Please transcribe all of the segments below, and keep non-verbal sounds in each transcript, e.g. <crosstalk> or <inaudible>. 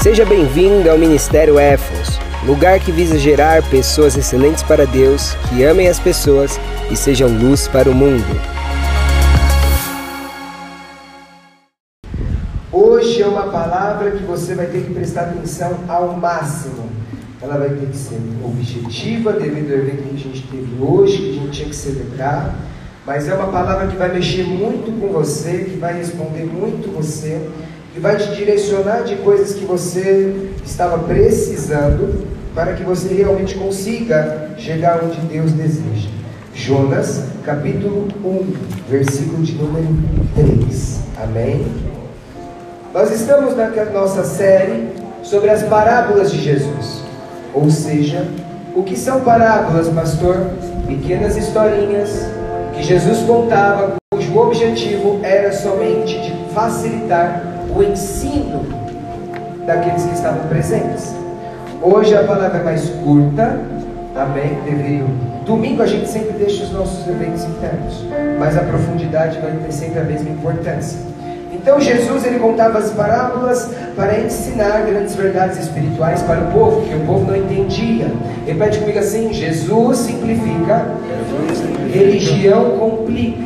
Seja bem-vindo ao Ministério Éfos, lugar que visa gerar pessoas excelentes para Deus, que amem as pessoas e sejam luz para o mundo. Hoje é uma palavra que você vai ter que prestar atenção ao máximo. Ela vai ter que ser objetiva devido ao evento que a gente teve hoje, que a gente tinha que celebrar. Mas é uma palavra que vai mexer muito com você, que vai responder muito você e vai te direcionar de coisas que você estava precisando para que você realmente consiga chegar onde Deus deseja. Jonas, capítulo 1, versículo de número 3. Amém? Nós estamos na nossa série sobre as parábolas de Jesus. Ou seja, o que são parábolas, pastor? Pequenas historinhas que Jesus contava, cujo objetivo era somente de facilitar o ensino daqueles que estavam presentes. Hoje a palavra é mais curta, amém? Devido. Domingo a gente sempre deixa os nossos eventos internos, mas a profundidade vai ter sempre a mesma importância. Então Jesus ele contava as parábolas para ensinar grandes verdades espirituais para o povo, que o povo não entendia. Repete comigo assim: Jesus simplifica, religião complica.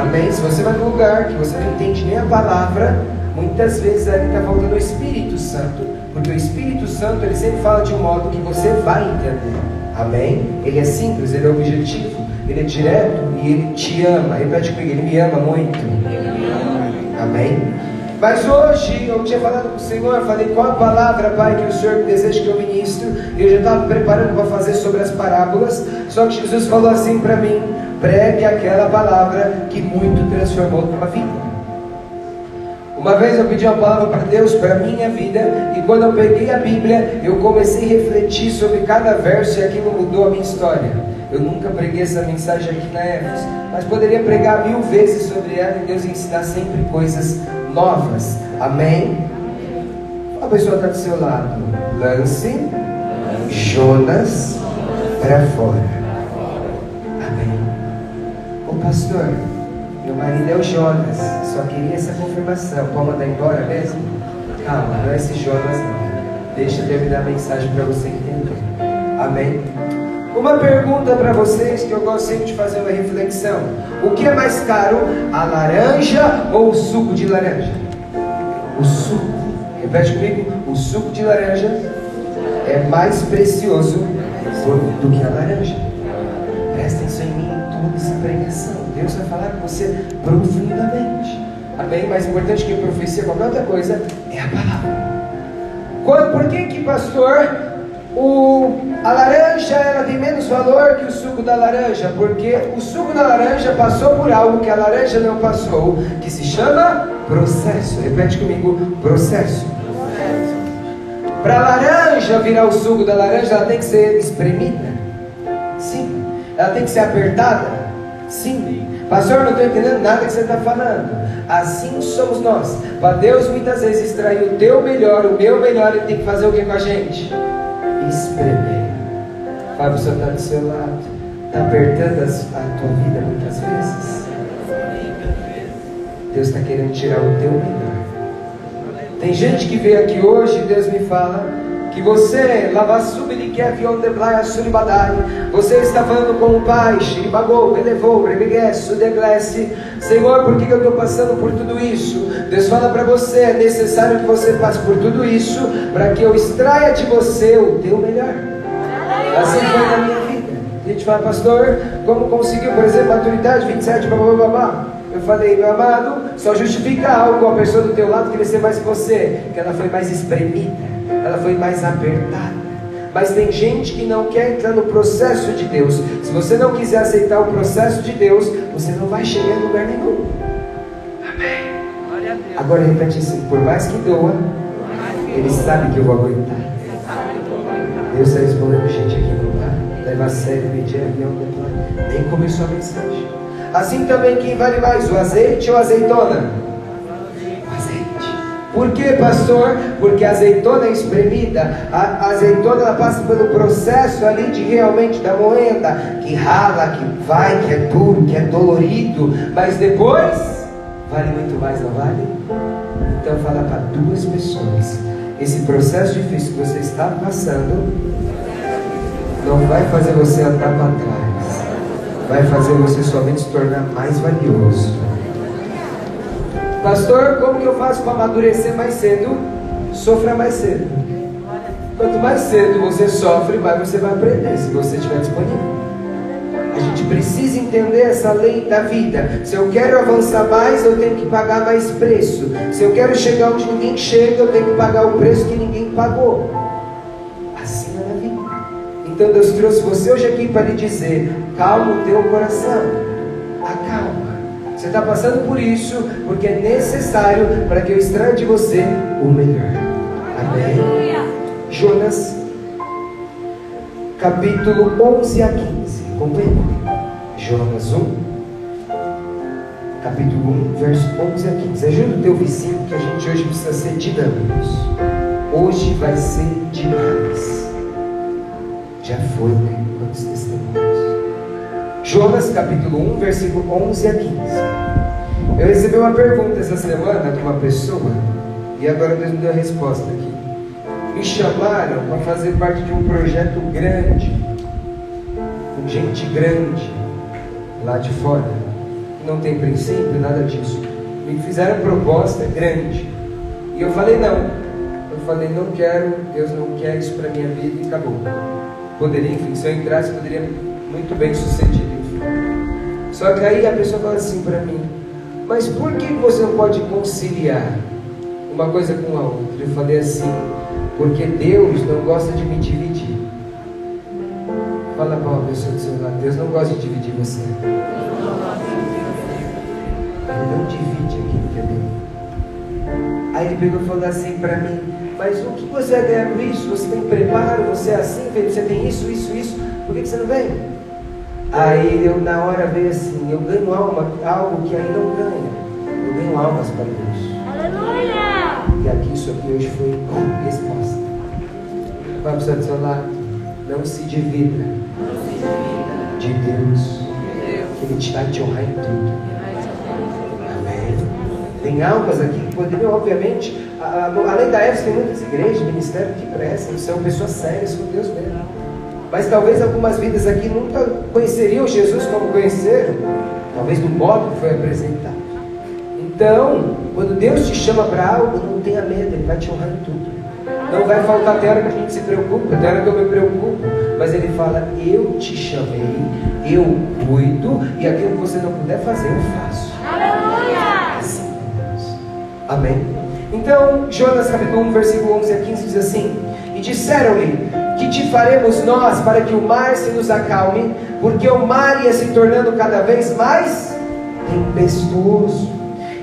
Amém? Se você vai num lugar que você não entende nem a palavra, muitas vezes ali está faltando o Espírito Santo, porque o Espírito Santo ele sempre fala de um modo que você vai entender. Amém? Ele é simples, ele é objetivo, ele é direto e ele te ama. Repete comigo, ele me ama muito. Amém? Mas hoje eu tinha falado com o Senhor, falei qual a palavra, Pai, que o Senhor deseja que eu ministre. Eu já estava preparando para fazer sobre as parábolas, só que Jesus falou assim para mim: pregue aquela palavra que muito transformou tua vida. Uma vez eu pedi uma palavra para Deus, para a minha vida, e quando eu peguei a Bíblia, eu comecei a refletir sobre cada verso e aquilo mudou a minha história. Eu nunca preguei essa mensagem aqui na Éfos, mas poderia pregar mil vezes sobre ela e Deus ensinar sempre coisas novas. Amém? A pessoa está do seu lado. Lance Jonas para fora. Pastor, meu marido é o Jonas, só queria essa confirmação. Pode mandar embora mesmo? Calma, não é esse Jonas não. Deixa eu terminar a mensagem para você entender. Amém? Uma pergunta para vocês que eu gosto sempre de fazer uma reflexão: O que é mais caro, a laranja ou o suco de laranja? O suco. Repete comigo: o suco de laranja é mais precioso do que a laranja. Deus vai falar com você profundamente. Amém? Mais importante que profecia, qualquer outra coisa, é a palavra. Quando, por que que, pastor, o, a laranja ela tem menos valor que o suco da laranja? Porque o suco da laranja passou por algo que a laranja não passou, que se chama processo. Repete comigo, processo. Para a laranja virar o suco da laranja, ela tem que ser espremida. Sim. Ela tem que ser apertada? Sim. Pastor, não estou entendendo nada que você está falando. Assim somos nós. Para Deus muitas vezes extrair o teu melhor, o meu melhor, Ele tem que fazer o que com a gente? Espremer. Fala para o senhor está do seu lado. Está apertando a tua vida muitas vezes. Deus está querendo tirar o teu melhor. Tem gente que veio aqui hoje e Deus me fala que você, você está falando com o Pai, Shiribagou, Brebegues, Sudeglesse, Senhor, por que, eu estou passando por tudo isso? Deus fala para você, é necessário que você passe por tudo isso, para que eu extraia de você o teu melhor. Assim foi na minha vida. A gente fala, pastor, como conseguiu, por exemplo, maturidade, 27, blá blá blá blá. Eu falei, meu amado, só justifica algo a pessoa do teu lado ser mais que você, que ela foi mais espremida ela foi mais apertada. Mas tem gente que não quer entrar no processo de Deus. Se você não quiser aceitar o processo de Deus, você não vai chegar em lugar nenhum. Amém. Agora repete assim: por mais que doa, Ele sabe que eu vou aguentar. Deus está respondendo gente aqui não tá? Leva a sério, medir avião, nem começou a mensagem. Assim também quem vale mais, o azeite ou a azeitona? Por que, pastor? Porque a azeitona é espremida, a azeitona ela passa pelo processo ali de realmente da moenda, que rala, que vai, que é duro, que é dolorido, mas depois vale muito mais, não vale? Então fala para duas pessoas esse processo difícil que você está passando não vai fazer você andar para trás, vai fazer você somente se tornar mais valioso. Pastor, como que eu faço para amadurecer mais cedo? Sofra mais cedo. Quanto mais cedo você sofre, mais você vai aprender, se você estiver disponível. A gente precisa entender essa lei da vida. Se eu quero avançar mais, eu tenho que pagar mais preço. Se eu quero chegar onde ninguém chega, eu tenho que pagar o preço que ninguém pagou. Assim é na vida. Então Deus trouxe você hoje aqui para lhe dizer: calma o teu coração. Acalma. Você está passando por isso porque é necessário para que eu extraia de você o melhor. Amém? Jonas, capítulo 11 a 15. Acompanhe Jonas 1, capítulo 1, verso 11 a 15. Ajuda o teu vizinho que a gente hoje precisa ser dinâmicos. Hoje vai ser demais. Já foi, né? Quantos testemunhos? Jonas capítulo 1, versículo 11 a 15. Eu recebi uma pergunta essa semana de uma pessoa e agora Deus me deu a resposta aqui. Me chamaram para fazer parte de um projeto grande gente grande lá de fora, que não tem princípio, nada disso. Me fizeram proposta grande. E eu falei não. Eu falei, não quero, Deus não quer isso para minha vida e acabou. Poderia, enfim, se eu entrasse, poderia muito bem sucedido, enfim. Só que aí a pessoa fala assim para mim, mas por que você não pode conciliar uma coisa com a outra? Eu falei assim, porque Deus não gosta de me dividir. Fala para uma pessoa do seu lado, Deus não gosta de dividir você. Ele não divide aquilo que é dele. Aí ele pegou e falou assim para mim, mas o que você vai ganhar com isso? Você tem preparo, você é assim, você tem isso, isso, isso, por que você não vem? Aí eu na hora veio assim, eu ganho alma, algo que aí não ganha. Eu ganho almas para Deus. Aleluia! E aqui isso aqui hoje foi resposta. Vai para o seu lado, não se divida de Deus, que Ele te vai te honrar em tudo. Amém. Tem almas aqui que poderiam, obviamente, além da EFS, tem muitas igrejas, ministérios que prestam, são pessoas sérias com Deus mesmo. Mas talvez algumas vidas aqui nunca conheceriam Jesus como conheceram, talvez do modo que foi apresentado. Então, quando Deus te chama para algo, não tenha medo, Ele vai te honrar em tudo. Não vai faltar até hora que a gente se preocupa, até hora que eu me preocupo. Mas ele fala: Eu te chamei, eu cuido, e aquilo que você não puder fazer, eu faço. Aleluia! Amém? Então, Jonas capítulo 1, versículo 11 a 15 diz assim: E disseram-lhe: Que te faremos nós para que o mar se nos acalme, porque o mar ia se tornando cada vez mais tempestuoso.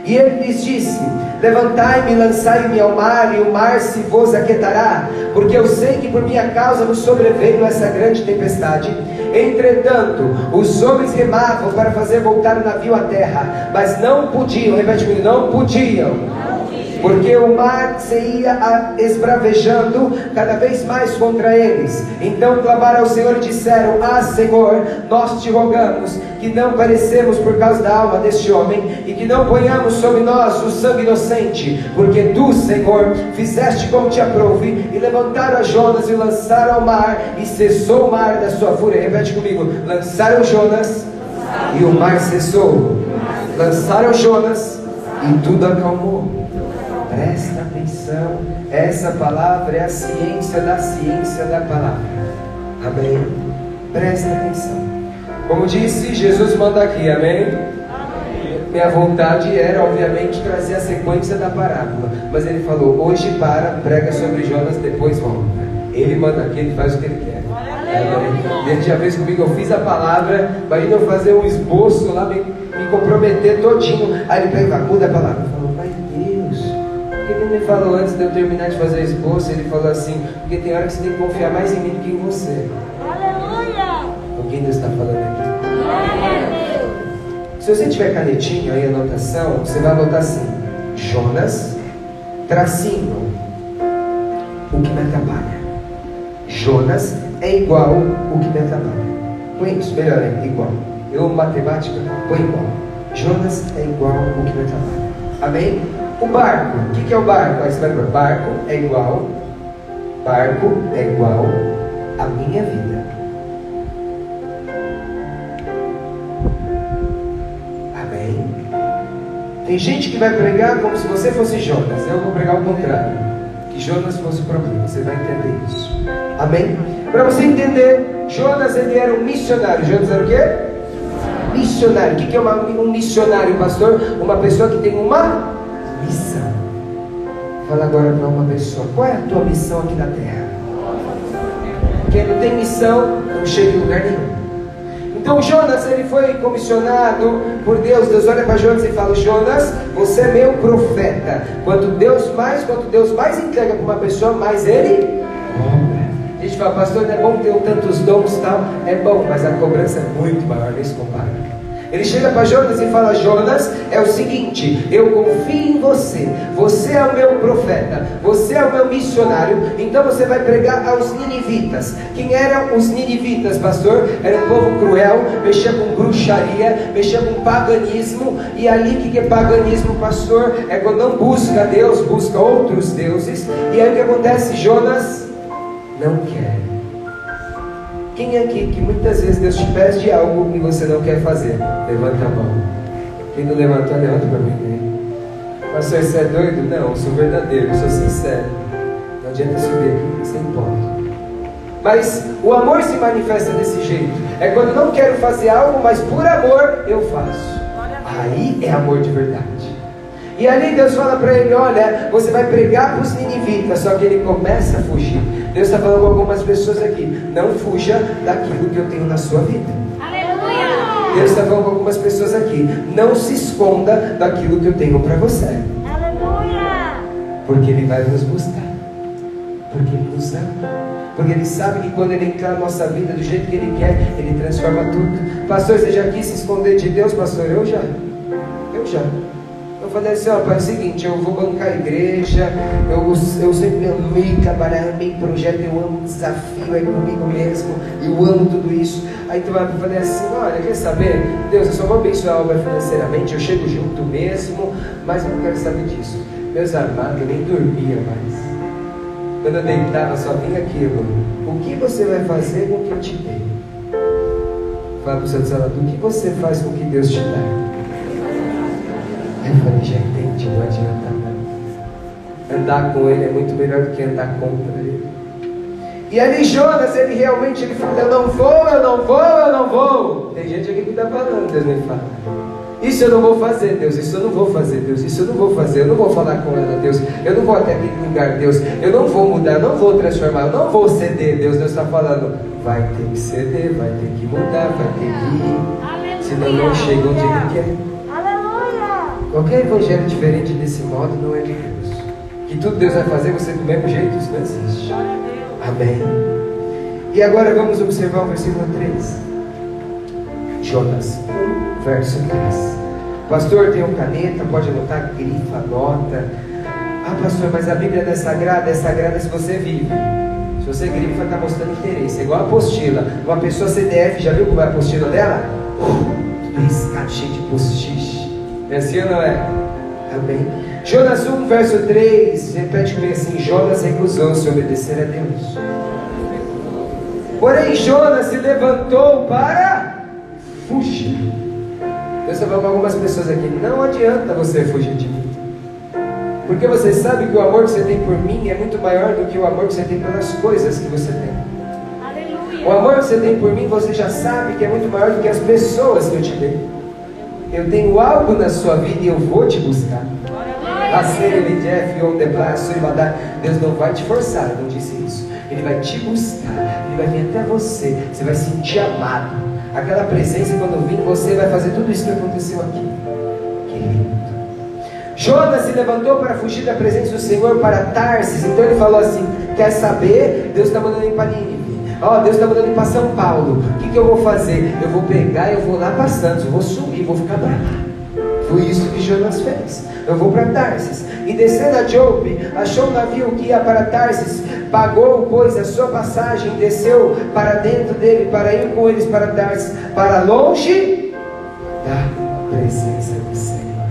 E ele lhes disse: Levantai-me, lançai-me ao mar, e o mar se vos aquietará, porque eu sei que por minha causa nos sobreveio essa grande tempestade. Entretanto, os homens remavam para fazer voltar o navio à terra, mas não podiam, repete comigo, não podiam porque o mar se ia esbravejando cada vez mais contra eles. Então clamaram ao Senhor e disseram: Ah, Senhor, nós te rogamos que não parecemos por causa da alma deste homem e que não ponhamos sobre nós o sangue inocente, porque tu, Senhor, fizeste como te aprouve e levantaram a Jonas e lançaram ao mar e cessou o mar da sua fúria. Repete comigo: lançaram Jonas e o mar cessou. Lançaram Jonas e tudo acalmou. Presta atenção, essa palavra é a ciência da ciência da palavra. Amém? Presta atenção. Como disse, Jesus manda aqui, amém? amém? Minha vontade era, obviamente, trazer a sequência da parábola. Mas ele falou: hoje para, prega sobre Jonas, depois volta. Ele manda aqui, ele faz o que ele quer. Amém? Ele já fez comigo, eu fiz a palavra. Imagina eu fazer um esboço lá, me, me comprometer todinho. Aí ele pega, muda a palavra me falou antes de eu terminar de fazer a esboço? Ele falou assim: porque tem hora que você tem que confiar mais em mim do que em você. Aleluia! O que Deus está falando aqui? Se você tiver canetinho aí, anotação, você vai anotar assim: Jonas, tracinho, o que me atrapalha. Jonas é igual o que me atrapalha. Põe isso, melhor é igual. Eu, matemática, põe igual. Jonas é igual o que me atrapalha. Amém? O barco, o que, que é o barco? Aí você vai barco é igual, barco é igual a minha vida. Amém? Tem gente que vai pregar como se você fosse Jonas. Eu vou pregar o contrário. Que Jonas fosse o problema. Você vai entender isso. Amém? Para você entender, Jonas ele era um missionário. Jonas era o quê? Missionário. O que é uma, um missionário, pastor? Uma pessoa que tem uma missão. Fala agora para uma pessoa: qual é a tua missão aqui na terra? Quem não tem missão, não chega em lugar nenhum. Então Jonas ele foi comissionado por Deus. Deus olha para Jonas e fala: Jonas, você é meu profeta. Quanto Deus mais, quanto Deus mais entrega para uma pessoa, mais ele A gente fala, pastor, não é bom ter tantos dons e tal. É bom, mas a cobrança é muito maior, nem se. Ele chega para Jonas e fala: Jonas, é o seguinte, eu confio em você, você é o meu profeta, você é o meu missionário, então você vai pregar aos ninivitas. Quem eram os ninivitas, pastor? Era um povo cruel, mexia com bruxaria, mexia com paganismo, e ali o que é paganismo, pastor? É quando não busca Deus, busca outros deuses, e aí o que acontece? Jonas não quer. Quem é aqui que muitas vezes Deus te pede algo e você não quer fazer? Levanta a mão. Quem não levantou, levanta para mim. Né? Pastor, você é doido? Não, sou verdadeiro, sou sincero. Não adianta subir aqui, sem ponto. Mas o amor se manifesta desse jeito. É quando não quero fazer algo, mas por amor eu faço. Aí é amor de verdade. E ali Deus fala para ele: Olha, você vai pregar para os ninivitas, só que ele começa a fugir. Deus está falando com algumas pessoas aqui: não fuja daquilo que eu tenho na sua vida. Aleluia! Deus está falando com algumas pessoas aqui: não se esconda daquilo que eu tenho para você. Aleluia! Porque Ele vai nos buscar. Porque Ele nos ama. Porque Ele sabe que quando Ele entrar na nossa vida do jeito que Ele quer, Ele transforma tudo. Pastor, você já quis se esconder de Deus, pastor? Eu já. Eu já falei assim, ó, pai, é o seguinte, eu vou bancar a igreja, eu, eu sempre amei trabalhar, amei projeto, eu amo desafio, é comigo mesmo, eu amo tudo isso. Aí então eu falei assim, olha, quer saber? Deus, eu só vou abençoar a obra financeiramente, eu chego junto mesmo, mas eu não quero saber disso. Meus amados, eu nem dormia mais. Quando eu deitava, só vinha aquilo. O que você vai fazer com o que eu te dei? Fala para o seu desalador, o que você faz com o que Deus te dá? Eu falei, já entendi, não adianta. Andar com ele é muito melhor do que andar contra ele. E ali Jonas, ele realmente ele fala, eu não vou, eu não vou, eu não vou. Tem gente aqui que está falando, Deus me fala. Isso eu não vou fazer, Deus. Isso eu não vou fazer, Deus. Isso eu não vou fazer. Eu não vou falar com ela, Deus. Eu não vou até aquele lugar, Deus. Eu não vou mudar, não vou transformar, eu não vou ceder, Deus. Deus está falando, vai ter que ceder, vai ter que mudar, vai ter que ir. Senão não chega onde ele quer. Qualquer evangelho diferente desse modo não é de Deus. Que tudo Deus vai fazer você do mesmo jeito, isso não existe. Amém. E agora vamos observar o versículo 3. Jonas 1, verso 3. Pastor, tem um caneta, pode anotar, grifa, anota. Ah, pastor, mas a Bíblia não é sagrada? É sagrada se você vive. Se você grifa, está mostrando interesse. É igual a apostila. Uma pessoa CDF, já viu como é a apostila dela? Uh, tudo riscado, cheio de post-it. É assim ou não é? Amém. Jonas 1, verso 3, repete comigo assim: Jonas recusou-se obedecer a Deus. Porém, Jonas se levantou para fugir. Deus está falando algumas pessoas aqui: não adianta você fugir de mim. Porque você sabe que o amor que você tem por mim é muito maior do que o amor que você tem pelas coisas que você tem. Aleluia. O amor que você tem por mim, você já sabe que é muito maior do que as pessoas que eu te dei. Eu tenho algo na sua vida e eu vou te buscar. Deus não vai te forçar, eu não disse isso. Ele vai te buscar, ele vai vir até você, você vai sentir amado. Aquela presença, quando vir, você vai fazer tudo isso que aconteceu aqui. Que lindo. Jonas se levantou para fugir da presença do Senhor para Tarsis. Então ele falou assim: Quer saber? Deus está mandando ir para Nínive. Ó, oh, Deus está mandando ir para São Paulo. O que, que eu vou fazer? Eu vou pegar, eu vou lá para Santos, eu vou subir, vou ficar para lá. Foi isso que Jonas fez. Eu vou para Tarsis. E descendo a Jope, achou um navio que ia para Tarsis, pagou, pois, a sua passagem, desceu para dentro dele, para ir com eles para Tarsis, para longe da presença do Senhor.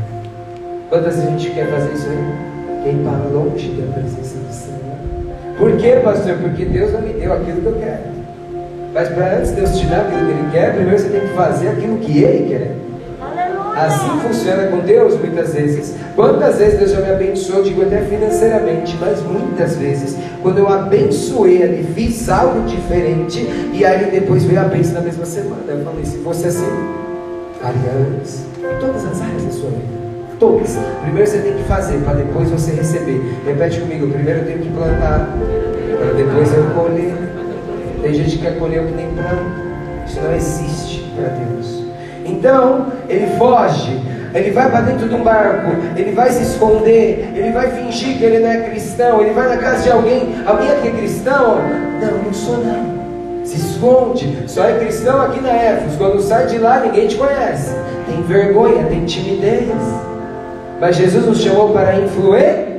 Quantas a gente quer fazer isso aí? Quem para longe da presença. Por quê, pastor? Porque Deus não me deu aquilo que eu quero. Mas para antes Deus te dar aquilo que Ele quer, primeiro você tem que fazer aquilo que Ele quer. Assim funciona com Deus muitas vezes. Quantas vezes Deus já me abençoou, digo até financeiramente, mas muitas vezes, quando eu abençoei ali, fiz algo diferente, e aí depois veio a bênção na mesma semana. Eu falei, se fosse assim, aliás, em todas as áreas da sua vida. Todas. Primeiro você tem que fazer, para depois você receber. Repete comigo, primeiro eu tenho que plantar, para depois eu colher. Tem gente que quer colher o que nem planta. Isso não existe para Deus. Então, ele foge, ele vai para dentro de um barco, ele vai se esconder, ele vai fingir que ele não é cristão, ele vai na casa de alguém, alguém aqui é cristão? Não, não sou não. Se esconde, só é cristão aqui na Éfeso. Quando sai de lá, ninguém te conhece. Tem vergonha, tem timidez. Mas Jesus nos chamou para influenciar.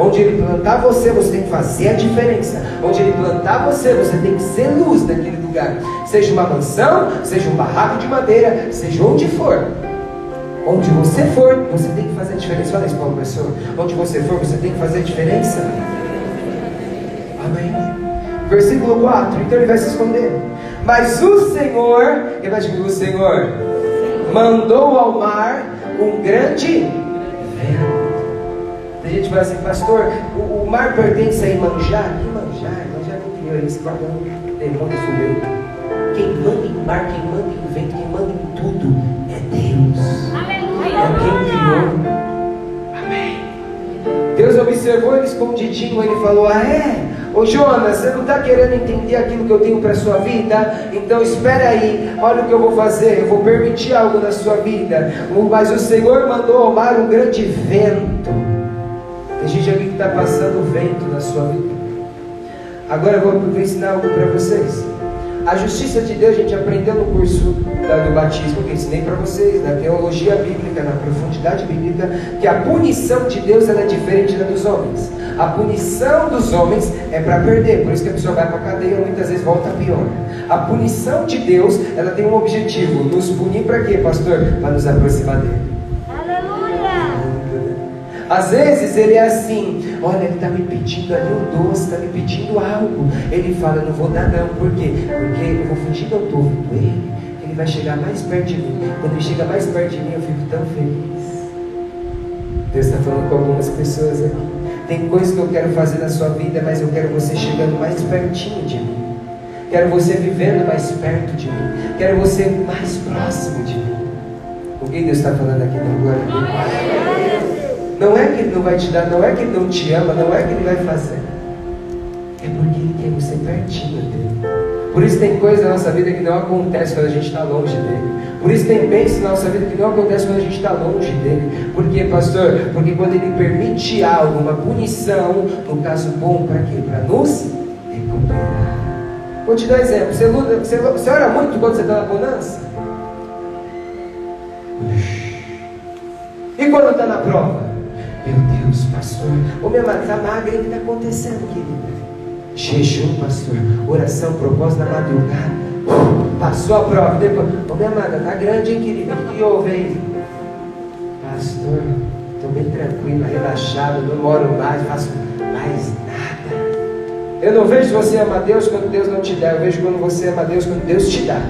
Onde Ele plantar você, você tem que fazer a diferença. Onde Ele plantar você, você tem que ser luz naquele lugar. Seja uma mansão, seja um barraco de madeira, seja onde for. Onde você for, você tem que fazer a diferença. Fala isso para uma pessoa. Onde você for, você tem que fazer a diferença. Amém. Versículo 4. Então ele vai se esconder. Mas o Senhor, repete o Senhor mandou ao mar um grande vento. Tem gente fala assim, pastor, o, o mar pertence a Imanjá? Imanjá, Imanjá não criou isso, guardando demônio fogueiro. Quem manda em mar, quem observou ele escondidinho, ele falou: Ah, é? Ô Jonas, você não está querendo entender aquilo que eu tenho para a sua vida? Então espera aí, olha o que eu vou fazer, eu vou permitir algo na sua vida. Mas o Senhor mandou ao mar um grande vento. Tem gente aqui que está passando vento na sua vida. Agora eu vou ensinar algo para vocês. A justiça de Deus a gente aprendeu no curso da, do batismo, que ensinei para vocês, na teologia bíblica, na profundidade bíblica, que a punição de Deus é diferente da dos homens. A punição dos homens é para perder, por isso que a pessoa vai para a cadeia e muitas vezes volta pior. A punição de Deus, ela tem um objetivo, nos punir para quê, pastor? Para nos aproximar dele. Às vezes ele é assim, olha, ele está me pedindo ali um doce, está me pedindo algo. Ele fala, não vou dar não, por quê? Porque eu vou fingir que eu estou ouvindo ele, ele vai chegar mais perto de mim. Quando ele chega mais perto de mim, eu fico tão feliz. Deus está falando com algumas pessoas aqui. Tem coisas que eu quero fazer na sua vida, mas eu quero você chegando mais pertinho de mim. Quero você vivendo mais perto de mim. Quero você mais próximo de mim. O que Deus está falando aqui na glória dele? Não é que Ele não vai te dar, não é que Ele não te ama, não é que Ele vai fazer. É porque Ele quer você pertinho dele. Por isso tem coisa na nossa vida que não acontece quando a gente está longe dele. Por isso tem bênçãos na nossa vida que não acontece quando a gente está longe dele. Por quê, pastor? Porque quando ele permite algo, uma punição, no caso bom, para quê? Para nos recuperar. Vou te dar um exemplo. Você, luta, você, você ora muito quando você está na bonança? E quando está na prova? Meu pastor. Ô minha amada, está magra, o que está acontecendo, querida? Jejum, pastor. Oração, propósito na madrugada. Passou a prova, depois. Ô minha amada, tá grande, hein, querida? O que houve aí? Pastor, estou bem tranquila, relaxado, não moro mais, faço mais nada. Eu não vejo você amar Deus quando Deus não te dá, eu vejo quando você ama Deus quando Deus te dá.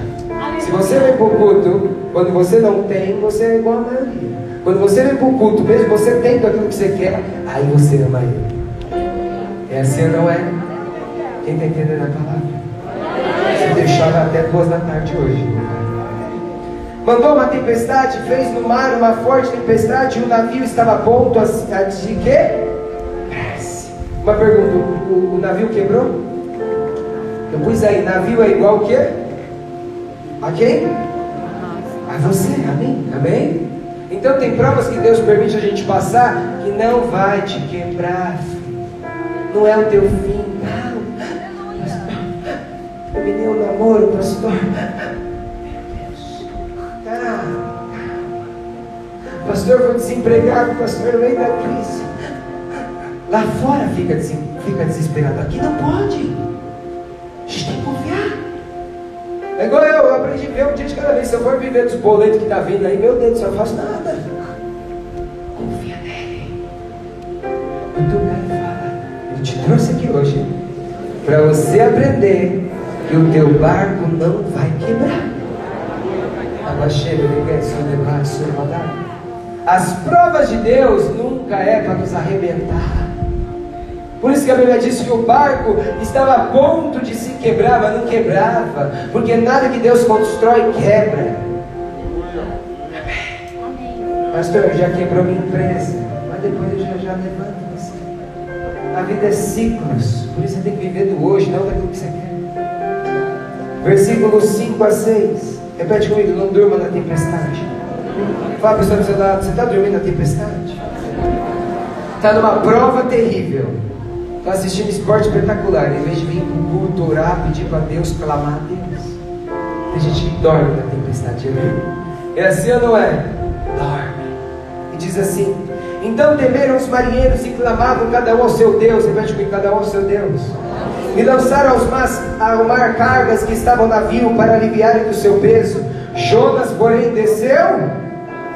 Se você vem para o culto, quando você não tem, você é igual a maioria. Quando você vem para o culto, mesmo você tendo aquilo que você quer, aí você ama Ele. É assim não é? Quem está entendendo a palavra? Você deixava até duas da tarde hoje. Mandou uma tempestade, fez no mar uma forte tempestade e o navio estava a ponto de quê? Uma pergunta, o, o navio quebrou? Eu pus aí, navio é igual o quê? A quem? A você, amém? Amém? Então tem provas que Deus permite a gente passar que não vai te quebrar. Não é o teu fim. Não. Terminei o namoro, pastor. Pastor, vou desempregado, pastor, no meio da crise. Lá fora fica, fica desesperado. Aqui não pode. É igual eu, eu aprendi a ver um dia de cada vez. Se eu for viver dos boletos que está vindo aí, meu Deus, eu não faço nada. dele. Muito bem, fala. Eu te trouxe aqui hoje para você aprender que o teu barco não vai quebrar. Agora chega, As provas de Deus nunca é para nos arrebentar. Por isso que a Bíblia diz que o barco estava a ponto de se quebrar, mas não quebrava, porque nada que Deus constrói quebra. Pastor, já quebrou minha empresa, mas depois eu já, já levanto você. A vida é ciclos, por isso você tem que viver do hoje, não daquilo que você quer. Versículos 5 a 6. Repete comigo, não durma na tempestade. Fala a pessoa do seu lado, você está dormindo na tempestade? Está numa prova terrível. Está assistindo esporte espetacular. Em vez de vir para o culto, orar, pedir para Deus, clamar a Deus. Tem gente que dorme na tempestade, é, é assim ou não é? Dorme. E diz assim: Então temeram os marinheiros e clamavam cada um ao seu Deus. Repete comigo, cada um ao seu Deus e lançaram aos mar, ao mar cargas que estavam no navio para aliviarem do seu peso. Jonas, porém, desceu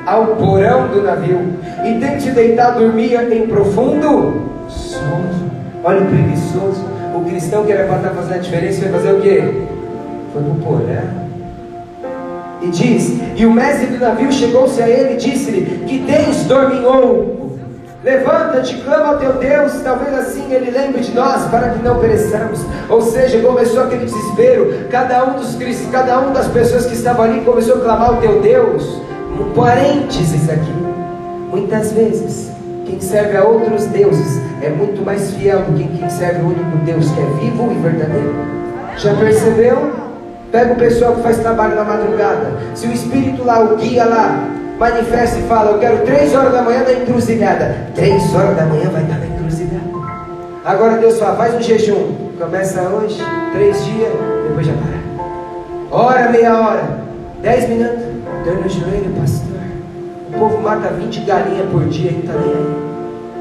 ao porão do navio e, tendo deitado, dormia em profundo sono. Olha o preguiçoso. O cristão que era para estar fazendo a diferença foi fazer o quê? Foi para o porão. E diz: E o mestre do navio chegou-se a ele e disse-lhe: Que tens, dorminhou? Levanta-te, clama ao teu Deus, talvez assim ele lembre de nós, para que não pereçamos. Ou seja, começou aquele desespero. Cada um dos cada um das pessoas que estavam ali começou a clamar ao teu Deus. Um parênteses aqui. Muitas vezes, quem serve a outros deuses é muito mais fiel do que quem serve o único Deus que é vivo e verdadeiro. Já percebeu? Pega o pessoal que faz trabalho na madrugada. Se o Espírito lá, o guia lá, manifesta e fala: Eu quero três horas da manhã na encruzilhada. Três horas da manhã vai estar na encruzilhada. Agora Deus fala: Faz um jejum. Começa hoje, três dias, depois já para. Hora, meia hora, dez minutos. Dor no joelho, pastor. O povo mata 20 galinhas por dia e não está nem aí.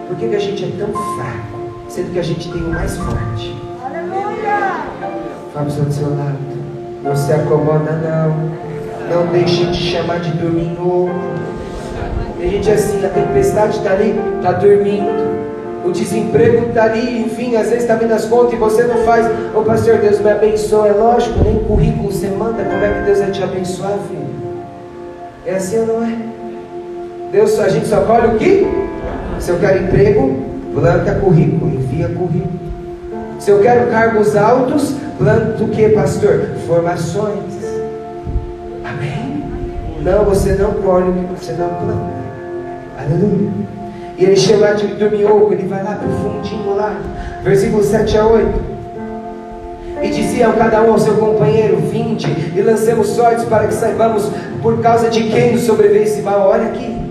Por que, que a gente é tão fraco? Sendo que a gente tem o mais forte. Aleluia! Fala para o seu lado. Não se acomoda, não. Não deixe de chamar de dorminhoco. Tem gente assim, a tempestade está ali, está dormindo. O desemprego está ali, enfim, às vezes está vindo as contas e você não faz. Ô oh, pastor, Deus me abençoa. É lógico, nem currículo você manda. Como é que Deus vai te abençoar, filho? É assim ou não é? Deus, a gente só colhe o que? Se eu quero emprego, planta currículo, envia currículo. Se eu quero cargos altos, planta o que, pastor? Formações. Não, você não colhe o que você não planta. Aleluia. E ele chama de dorminhoco, ele vai lá para o fundinho lá, versículo 7 a 8. E diziam cada um ao seu companheiro: Vinde e lancemos sortes para que saibamos por causa de quem nos sobreveio esse mal. Olha aqui.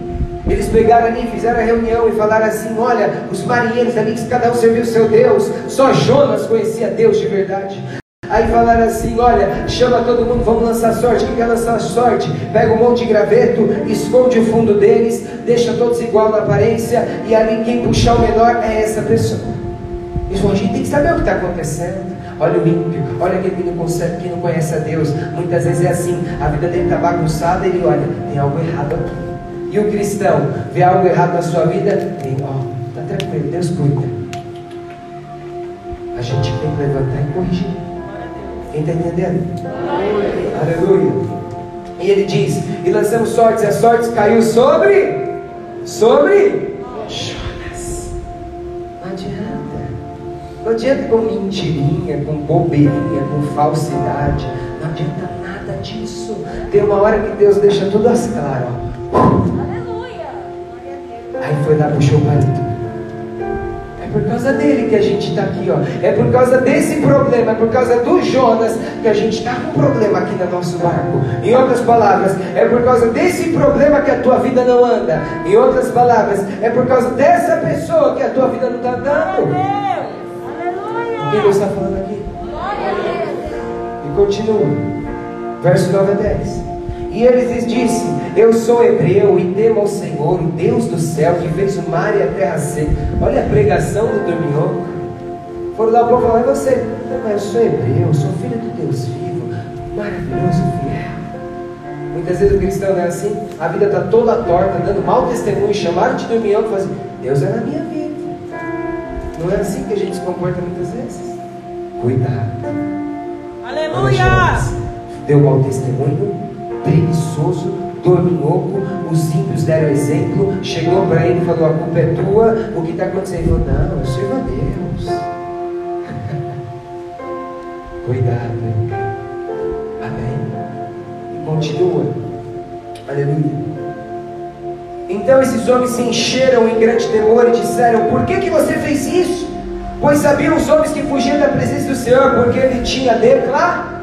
Eles pegaram ali, fizeram a reunião e falaram assim: Olha, os marinheiros ali, cada um serviu o seu Deus, só Jonas conhecia Deus de verdade. Aí falaram assim: olha, chama todo mundo, vamos lançar sorte. Quem quer lançar sorte? Pega um monte de graveto, esconde o fundo deles, deixa todos igual na aparência, e ali quem puxar o menor é essa pessoa. Eles a gente tem que saber o que está acontecendo. Olha o ímpio, olha aquele que não, consegue, que não conhece a Deus. Muitas vezes é assim, a vida dele está bagunçada, ele olha, tem algo errado aqui. E o cristão vê algo errado na sua vida, tem, ó, tá tranquilo, Deus cuida. A gente tem que levantar e corrigir. Quem está entendendo? Aleluia. Aleluia. E ele diz: E lançamos sortes, e a sorte caiu sobre. Sobre Jonas. Não adianta. Não adianta com mentirinha, com bobeirinha, com falsidade. Não adianta nada disso. Tem uma hora que Deus deixa tudo às claras. Aleluia. Aí foi lá, puxou o palito por causa dele que a gente está aqui, ó. É por causa desse problema, é por causa do Jonas que a gente está com um problema aqui no nosso barco. Em outras palavras, é por causa desse problema que a tua vida não anda. Em outras palavras, é por causa dessa pessoa que a tua vida não está andando. O que Deus está falando aqui? E continua. Verso 9 a 10. E ele lhes disse: Eu sou hebreu e temo ao Senhor, o Deus do céu, que fez o mar e a terra seca. Olha a pregação do dorminhoco. Foram lá povo falar: É você? Não, mas eu sou hebreu, sou filho do Deus vivo, maravilhoso, fiel. Muitas vezes o cristão não é assim, a vida está toda torta, dando mau testemunho, chamaram de dormião para fazer, Deus é na minha vida. Não é assim que a gente se comporta muitas vezes. Cuidado. Aleluia! Deu mau testemunho, preguiçoso, dorminhoco, os ímpios deram exemplo, chegou para ele e falou, a culpa é tua, o que está acontecendo? Ele falou, não, eu sirvo a Deus. <laughs> Cuidado? Amém? E continua. Aleluia. Então esses homens se encheram em grande temor e disseram: Por que, que você fez isso? Pois sabiam os homens que fugiam da presença do Senhor, porque ele tinha declarado.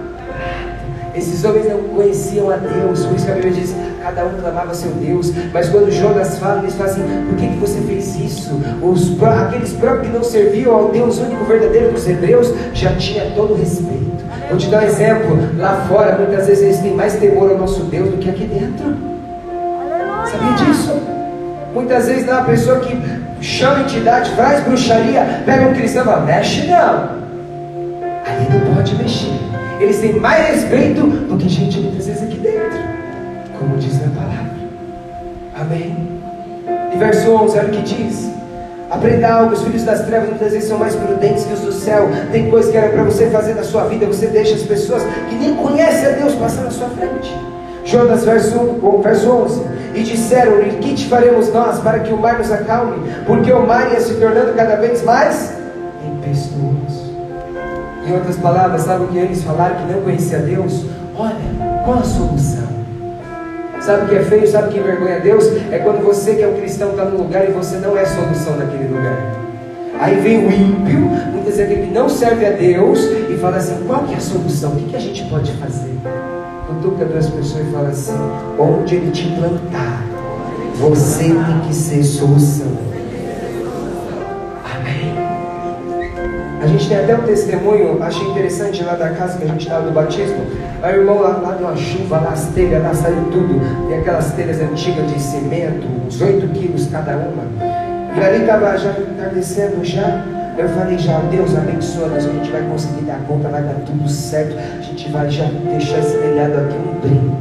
Esses homens não conheciam a Deus, por isso que a Bíblia diz: cada um clamava seu Deus. Mas quando Jonas fala, eles falam assim: por que, que você fez isso? Os, aqueles próprios que não serviam ao Deus único verdadeiro dos hebreus já tinha todo o respeito. Vou te dar um exemplo: lá fora, muitas vezes eles têm mais temor ao nosso Deus do que aqui dentro. Sabia disso? Muitas vezes não é uma pessoa que chama entidade, faz bruxaria, pega um cristão e fala: mexe não. Ali não pode mexer. Eles têm mais respeito do que gente muitas vezes aqui dentro, como diz na palavra. Amém. E verso 11, olha o que diz. Aprenda algo, os filhos das trevas muitas vezes são mais prudentes que os do céu. Tem coisa que era para você fazer na sua vida, você deixa as pessoas que nem conhecem a Deus passar na sua frente. Jonas, verso, 1, verso 11. E disseram-lhe: Que te faremos nós para que o mar nos acalme? Porque o mar ia se tornando cada vez mais impetuoso. Em outras palavras, sabe o que eles falaram que não conhecia Deus? Olha, qual a solução? Sabe o que é feio? Sabe o que envergonha Deus? É quando você que é um cristão está num lugar e você não é solução naquele lugar. Aí vem o ímpio, muitas vezes aquele que não serve a Deus, e fala assim: qual que é a solução? O que, que a gente pode fazer? Cutuca duas pessoas e fala assim: onde ele te plantar, você tem que ser solução. Gente tem até um testemunho, achei interessante lá da casa que a gente estava do batismo. Aí o irmão lá, lá de uma chuva, lá as telhas, lá saiu tudo. E aquelas telhas antigas de cimento, uns 8 quilos cada uma. E ali estava já entardecendo já. Eu falei já, Deus abençoa nós, a gente vai conseguir dar conta, vai dar tudo certo. A gente vai já deixar esse telhado aqui um brinco.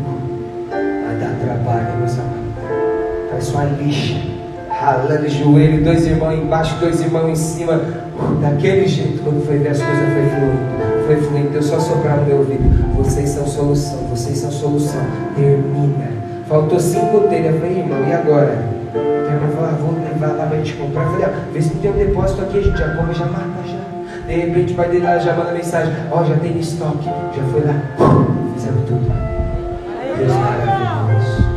Vai dar trabalho, meus amados. Faz uma lixa, ralando o joelho, dois irmãos embaixo, dois irmãos em cima. Daquele jeito, quando foi ver as coisas foi fluindo. Foi fluindo, Deus só soprar no meu ouvido. Vocês são solução, vocês são solução. Termina. Faltou cinco telhas. Eu falei, irmão, e agora? O irmão falou, ah, vou levar lá pra gente comprar. Eu falei, ah, vê se não tem um depósito aqui, a gente já compra, já mata já. De repente o pai dele lá já manda mensagem, ó, oh, já tem estoque. Já foi lá, fizemos tudo. Deus maravilhoso.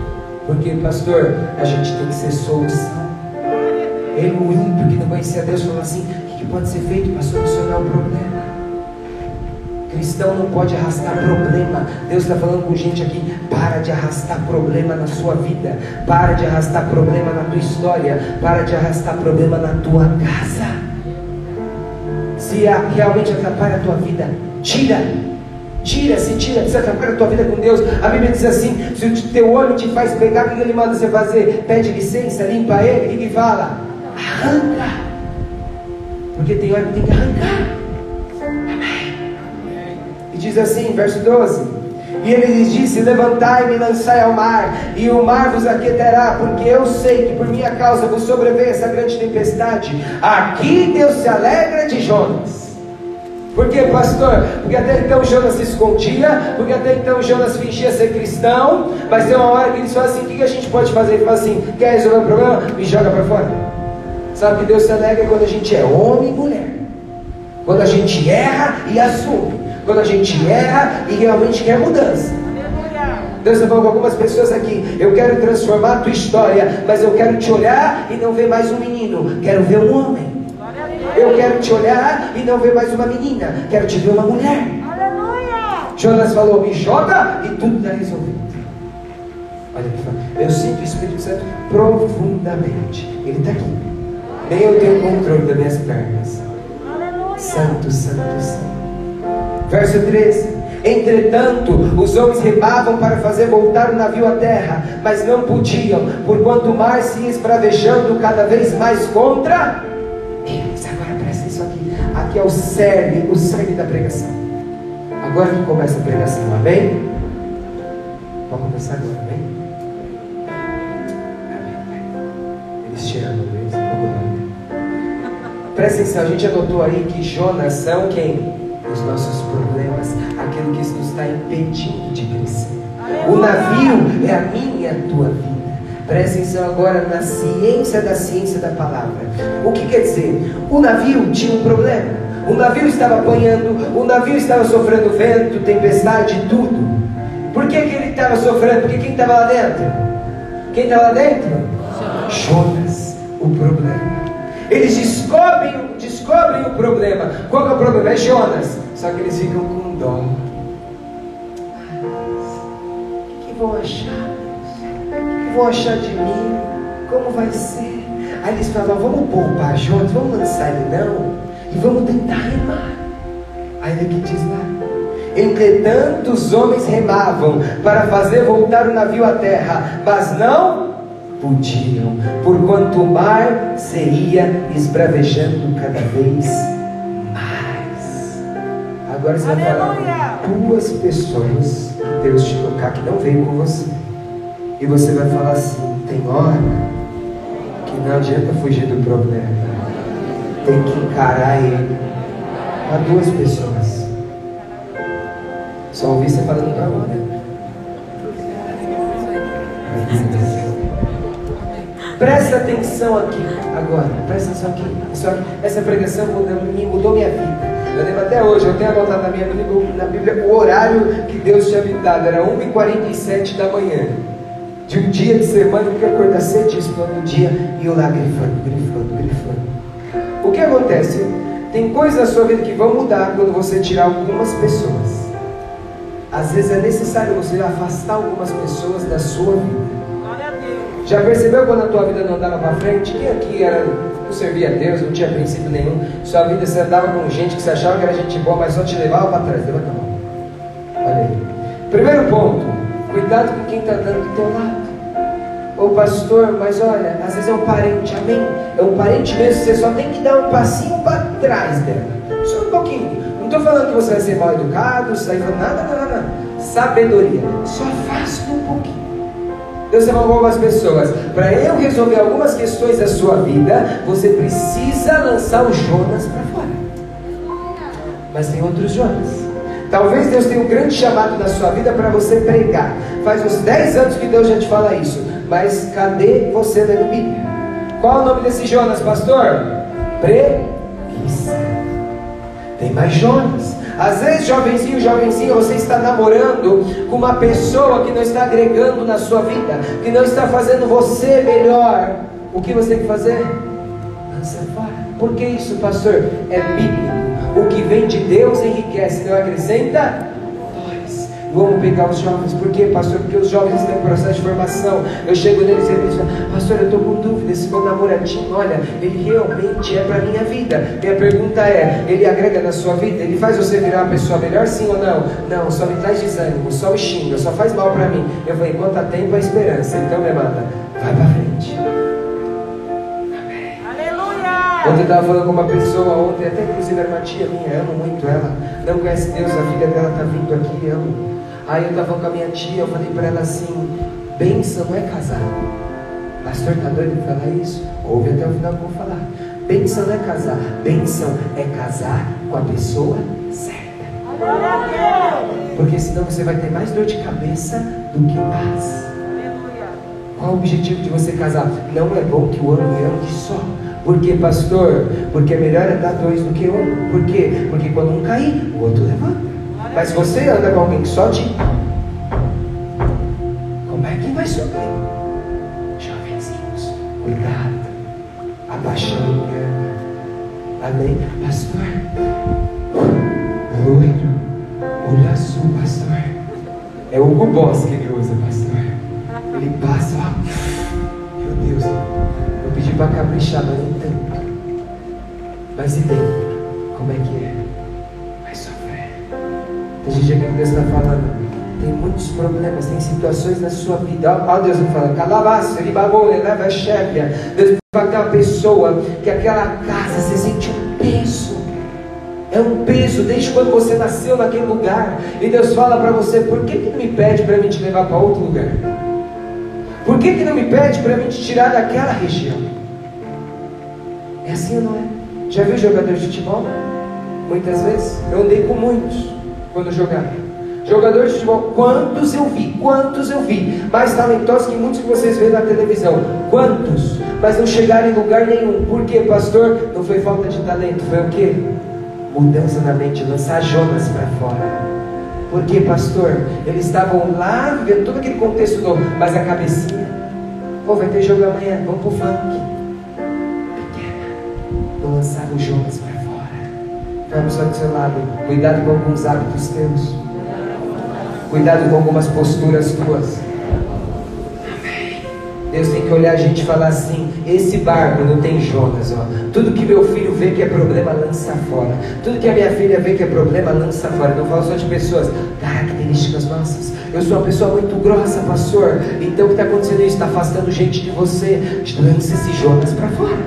Porque, pastor, a gente tem que ser solução. Ele, o ímpio que não conhecia Deus, falou assim: o que pode ser feito para solucionar o problema? Cristão não pode arrastar problema. Deus está falando com gente aqui: para de arrastar problema na sua vida, para de arrastar problema na tua história, para de arrastar problema na tua casa. Se realmente atrapalha a tua vida, tira. Tira, se tira, se atrapalha a tua vida com Deus. A Bíblia diz assim: se o teu olho te faz pegar, o que ele manda você fazer? Pede licença, limpa ele, o que ele fala? Arranca. Porque tem hora que tem que arrancar. Amém. E diz assim, verso 12: E ele lhes disse: Levantai-me e lançai ao mar, e o mar vos aquietará, porque eu sei que por minha causa vos sobreveio essa grande tempestade. Aqui Deus se alegra de Jonas. Por quê, pastor? Porque até então Jonas se escondia, porque até então Jonas fingia ser cristão, mas tem uma hora que eles falam assim: o que a gente pode fazer? Ele fala assim: quer resolver o problema? Me joga para fora. Sabe que Deus se alegra quando a gente é homem e mulher, quando a gente erra e assume, quando a gente erra e realmente quer mudança. Deus está falando com algumas pessoas aqui: eu quero transformar a tua história, mas eu quero te olhar e não ver mais um menino, quero ver um homem. Eu quero te olhar e não ver mais uma menina. Quero te ver uma mulher. Jonas falou: me joga e tudo está resolvido. Olha eu sinto o Espírito Santo profundamente. Ele está aqui. Nem eu tenho controle das minhas pernas. Santo, santo, santo. Verso 13. Entretanto, os homens remavam para fazer voltar o navio à terra, mas não podiam, porquanto o mar se ia esbravejando cada vez mais contra eles. Agora presta isso aqui. Aqui é o cerne, o cerne da pregação. Agora que começa a pregação, amém? Pode começar agora, Presta atenção, a gente anotou aí que Jonas são quem? Os nossos problemas, aquilo que nos está impedindo de crescer. O navio é a minha a tua vida. Presta atenção agora na ciência da ciência da palavra. O que quer dizer? O navio tinha um problema. O navio estava apanhando, o navio estava sofrendo vento, tempestade, tudo. Por que, que ele estava sofrendo? Porque quem estava lá dentro? Quem estava lá dentro? Jonas, o problema. Eles descobrem, descobrem o problema. Qual é o problema? É Jonas. Só que eles ficam com dó. O que vão achar? O que vão achar de mim? Como vai ser? Aí eles falam, vamos poupar Jonas, vamos lançar ele não, e vamos tentar remar. Aí ele que diz lá, Entretanto, os homens remavam para fazer voltar o navio à terra, mas não podiam, porquanto o mar seria esbravejando cada vez mais. Agora você vai falar duas pessoas que Deus te tocar que não veio com você. E você vai falar assim: tem hora que não adianta fugir do problema, tem que encarar ele. Há duas pessoas. Só ouvi você falando para outra. Presta atenção aqui agora, presta atenção aqui. essa pregação mudou minha vida. Eu lembro até hoje, eu tenho anotado na minha Bíblia, na Bíblia o horário que Deus tinha me dado, era 1h47 da manhã. De um dia de semana, eu acordar cedíssimo no dia e eu lá grifando, grifando, grifando. O que acontece? Tem coisas na sua vida que vão mudar quando você tirar algumas pessoas. Às vezes é necessário você afastar algumas pessoas da sua vida. Já percebeu quando a tua vida não andava para frente? Quem aqui era, não servia a Deus, não tinha princípio nenhum? Sua vida você andava com gente que você achava que era gente boa, mas só te levava para trás. Levanta a mão. Olha aí. Primeiro ponto, cuidado com quem está dando do teu lado. Ô pastor, mas olha, às vezes é um parente, amém? É um parente mesmo, você só tem que dar um passinho para trás dela. Só um pouquinho estou falando que você vai ser mal educado, sair falando nada, nada, nada. Sabedoria. Só faça um pouquinho. Deus chamou algumas pessoas. Para eu resolver algumas questões da sua vida, você precisa lançar o Jonas para fora. Mas tem outros Jonas. Talvez Deus tenha um grande chamado na sua vida para você pregar. Faz uns 10 anos que Deus já te fala isso. Mas cadê você lendo Bíblia? Qual o nome desse Jonas, pastor? Preguiça. Tem mais Jonas. Às vezes, jovenzinho, jovenzinho, você está namorando com uma pessoa que não está agregando na sua vida, que não está fazendo você melhor. O que você tem que fazer? Lança fora. Por que isso, pastor? É bíblico. O que vem de Deus enriquece, não acrescenta Vamos pegar os jovens. Por quê, pastor? Porque os jovens têm um processo de formação. Eu chego neles e eles falam, pastor, eu estou com dúvida. Esse meu namoradinho, olha, ele realmente é para a minha vida. Minha pergunta é: ele agrega na sua vida? Ele faz você virar uma pessoa melhor, sim ou não? Não, só me traz desânimo, só me xinga, só faz mal para mim. Eu falei, enquanto há tempo, há esperança. Então, minha amada, vai para frente. Ontem eu estava falando com uma pessoa, ontem, até inclusive era uma tia minha, amo muito ela, não conhece Deus, a filha dela está vindo aqui, amo. Aí eu estava com a minha tia, eu falei para ela assim: bênção é casar. Pastor, está doido de falar isso? Ouve até o final que eu vou falar. Bênção é casar, bênção é casar com a pessoa certa. Porque senão você vai ter mais dor de cabeça do que paz. Qual o objetivo de você casar? Não é bom que o homem ande só. Por que, pastor? Porque é melhor andar dois do que um. Por quê? Porque quando um cair, o outro levanta. Mas você anda com alguém que só te. Como é que vai subir? Jovenzinhos, cuidado. Abaixando a Amém? Pastor. Loiro. Olho azul, pastor. É o Hugo Boss que ele usa, pastor. Ele passa, ó. Meu Deus. Eu pedi para caprichar, mas não tanto. Mas e dentro? Como é que é? A gente aqui que Deus está falando. Tem muitos problemas, tem situações na sua vida. Olha Deus falando, calavaço, ele bagou, ele leva Deus vai ter uma pessoa que aquela casa se sente um peso. É um peso desde quando você nasceu naquele lugar. E Deus fala para você: por que, que não me pede para mim te levar para outro lugar? Por que, que não me pede para mim te tirar daquela região? É assim ou não é? Já viu jogador de futebol? Muitas vezes. Eu andei com muitos quando jogava. Jogadores de futebol, quantos eu vi? Quantos eu vi? Mais talentosos que muitos que vocês veem na televisão. Quantos? Mas não chegaram em lugar nenhum. Por quê, pastor? Não foi falta de talento, foi o quê? Mudança na mente, lançar Jonas para fora. Por quê, pastor? Eles estavam lá vivendo todo aquele contexto novo, mas a cabecinha, pô, vai ter jogo amanhã, vamos pro funk. Pequena, não lançaram Jonas para só do seu lado, cuidado com alguns hábitos teus. Cuidado com algumas posturas tuas. Deus tem que olhar a gente e falar assim: esse barco não tem Jonas, ó. Tudo que meu filho vê que é problema, lança fora. Tudo que a minha filha vê que é problema, lança fora. Não falo só de pessoas, características nossas. Eu sou uma pessoa muito grossa, pastor. Então o que está acontecendo isso? Está afastando gente de você. Lance esse Jonas para fora.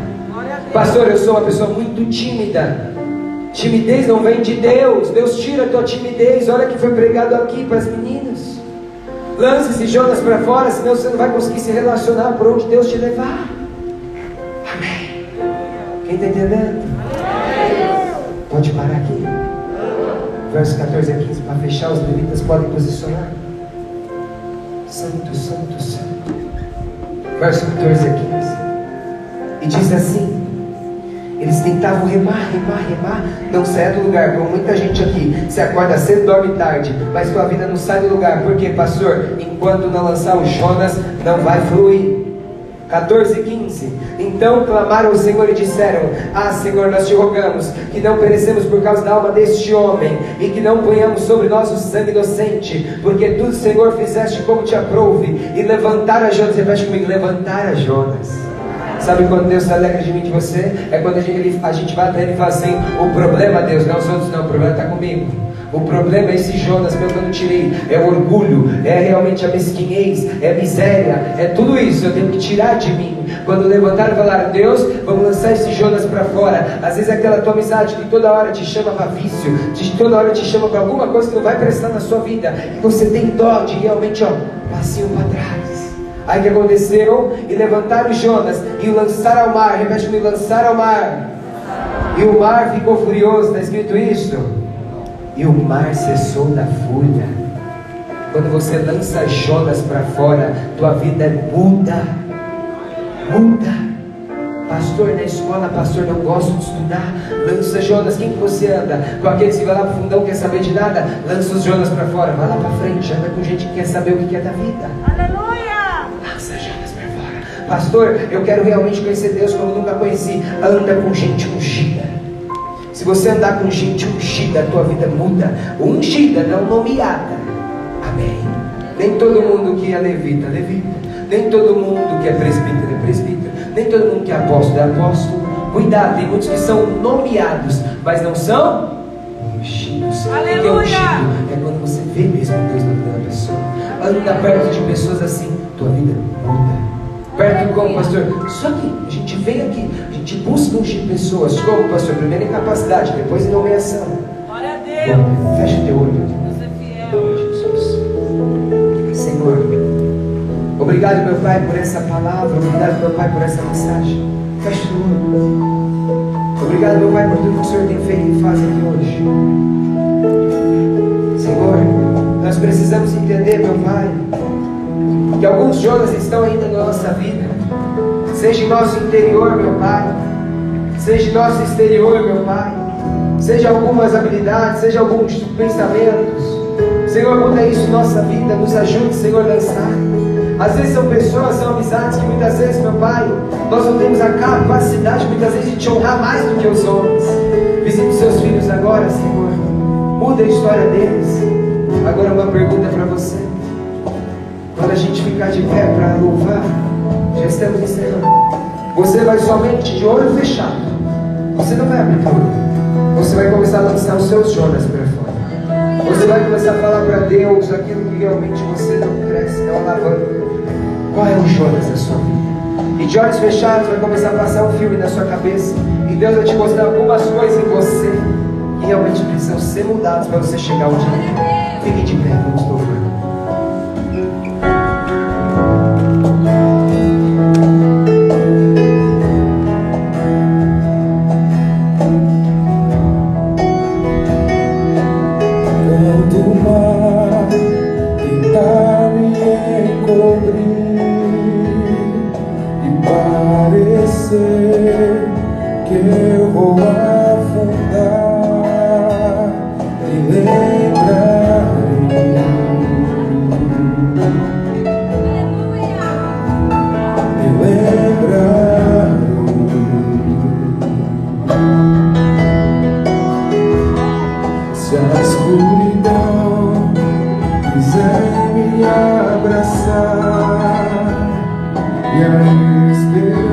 Pastor, eu sou uma pessoa muito tímida. Timidez não vem de Deus. Deus tira a tua timidez. Olha que foi pregado aqui para as meninas. Lance esse Jonas para fora, senão você não vai conseguir se relacionar por onde Deus te levar. Amém. Quem está entendendo? Pode parar aqui. Verso 14 a 15, para fechar, os levitas podem posicionar. Santo, santo, santo. Verso 14 a 15. E diz assim: eles tentavam remar, remar, remar, não saia do lugar, como muita gente aqui. Se acorda cedo, dorme tarde, mas tua vida não sai do lugar. Por quê, pastor? Enquanto não lançar o Jonas, não vai fluir. 14 e 15. Então clamaram ao Senhor e disseram: Ah, Senhor, nós te rogamos que não perecemos por causa da alma deste homem e que não ponhamos sobre nós o sangue inocente, porque tu, Senhor, fizeste como te aprouve e levantar a Jonas. Repete comigo: levantar a Jonas Sabe quando Deus se alegra de mim de você? É quando a gente, a gente vai até ele e fala assim: o problema, Deus, não é os outros, não, o problema está comigo. O problema é esse Jonas meu que eu não tirei. É o orgulho, é realmente a mesquinhez, é a miséria, é tudo isso. Eu tenho que tirar de mim. Quando levantaram e falaram, Deus, vamos lançar esse Jonas para fora. Às vezes é aquela tua amizade que toda hora te chama para vício, de toda hora te chama para alguma coisa que não vai prestar na sua vida. E você tem dó de realmente, ó, passinho para trás. Aí que aconteceu? E levantaram Jonas e o lançaram ao mar. Repete comigo, lançaram ao mar. E o mar ficou furioso, está escrito isso? E o mar cessou da fúria. Quando você lança Jonas para fora, tua vida muda. Muda. Pastor, na escola, pastor, não gosto de estudar. Lança Jonas, quem que você anda? Com aqueles que vai lá para o fundão, quer saber de nada? Lança os Jonas para fora. Vai lá para frente, anda com gente que quer saber o que é da vida. Aleluia. Pastor, eu quero realmente conhecer Deus como nunca conheci. Anda com gente ungida. Se você andar com gente ungida, a tua vida muda. Ungida, não nomeada. Amém. Nem todo mundo que é levita, levita. Nem todo mundo que é presbítero, é presbítero. Nem todo mundo que é apóstolo, é apóstolo. Cuidado, tem muitos que são nomeados, mas não são ungidos. Aleluia. Porque ungido é quando você vê mesmo Deus na vida da pessoa. Anda perto de pessoas assim, tua vida muda. Perto como, pastor? Só que a gente vem aqui, a gente busca ungir pessoas. Como, pastor? Primeiro em capacidade, depois em nomeação. Glória a Deus. Fecha teu olho. Deus é fiel. Jesus. Senhor, obrigado, meu Pai, por essa palavra. Obrigado, meu Pai, por essa mensagem. Fecha teu olho. Obrigado, meu Pai, por tudo que o Senhor tem feito e faz aqui hoje. Senhor, nós precisamos entender, meu Pai que alguns Jonas estão ainda na nossa vida. Seja em nosso interior, meu Pai. Seja em nosso exterior, meu Pai. Seja algumas habilidades, seja alguns pensamentos. Senhor, muda isso nossa vida. Nos ajude, Senhor, a dançar. Às vezes são pessoas, são amizades que muitas vezes, meu Pai, nós não temos a capacidade, muitas vezes, de te honrar mais do que os homens. Visite seus filhos agora, Senhor. Muda a história deles. Agora uma pergunta para você. Quando a gente ficar de pé para louvar, já estamos encerrando. Você vai somente de olho fechado. Você não vai abrir tudo. Você vai começar a lançar os seus Jonas para fora. Você vai começar a falar para Deus aquilo que realmente você não cresce, não alavanca. Qual é o Jonas da sua vida? E de olhos fechados vai começar a passar um filme na sua cabeça. E Deus vai te mostrar algumas coisas em você e realmente precisam ser mudados para você chegar onde Fique de pé, vamos louvar. Ilumina a escuridão.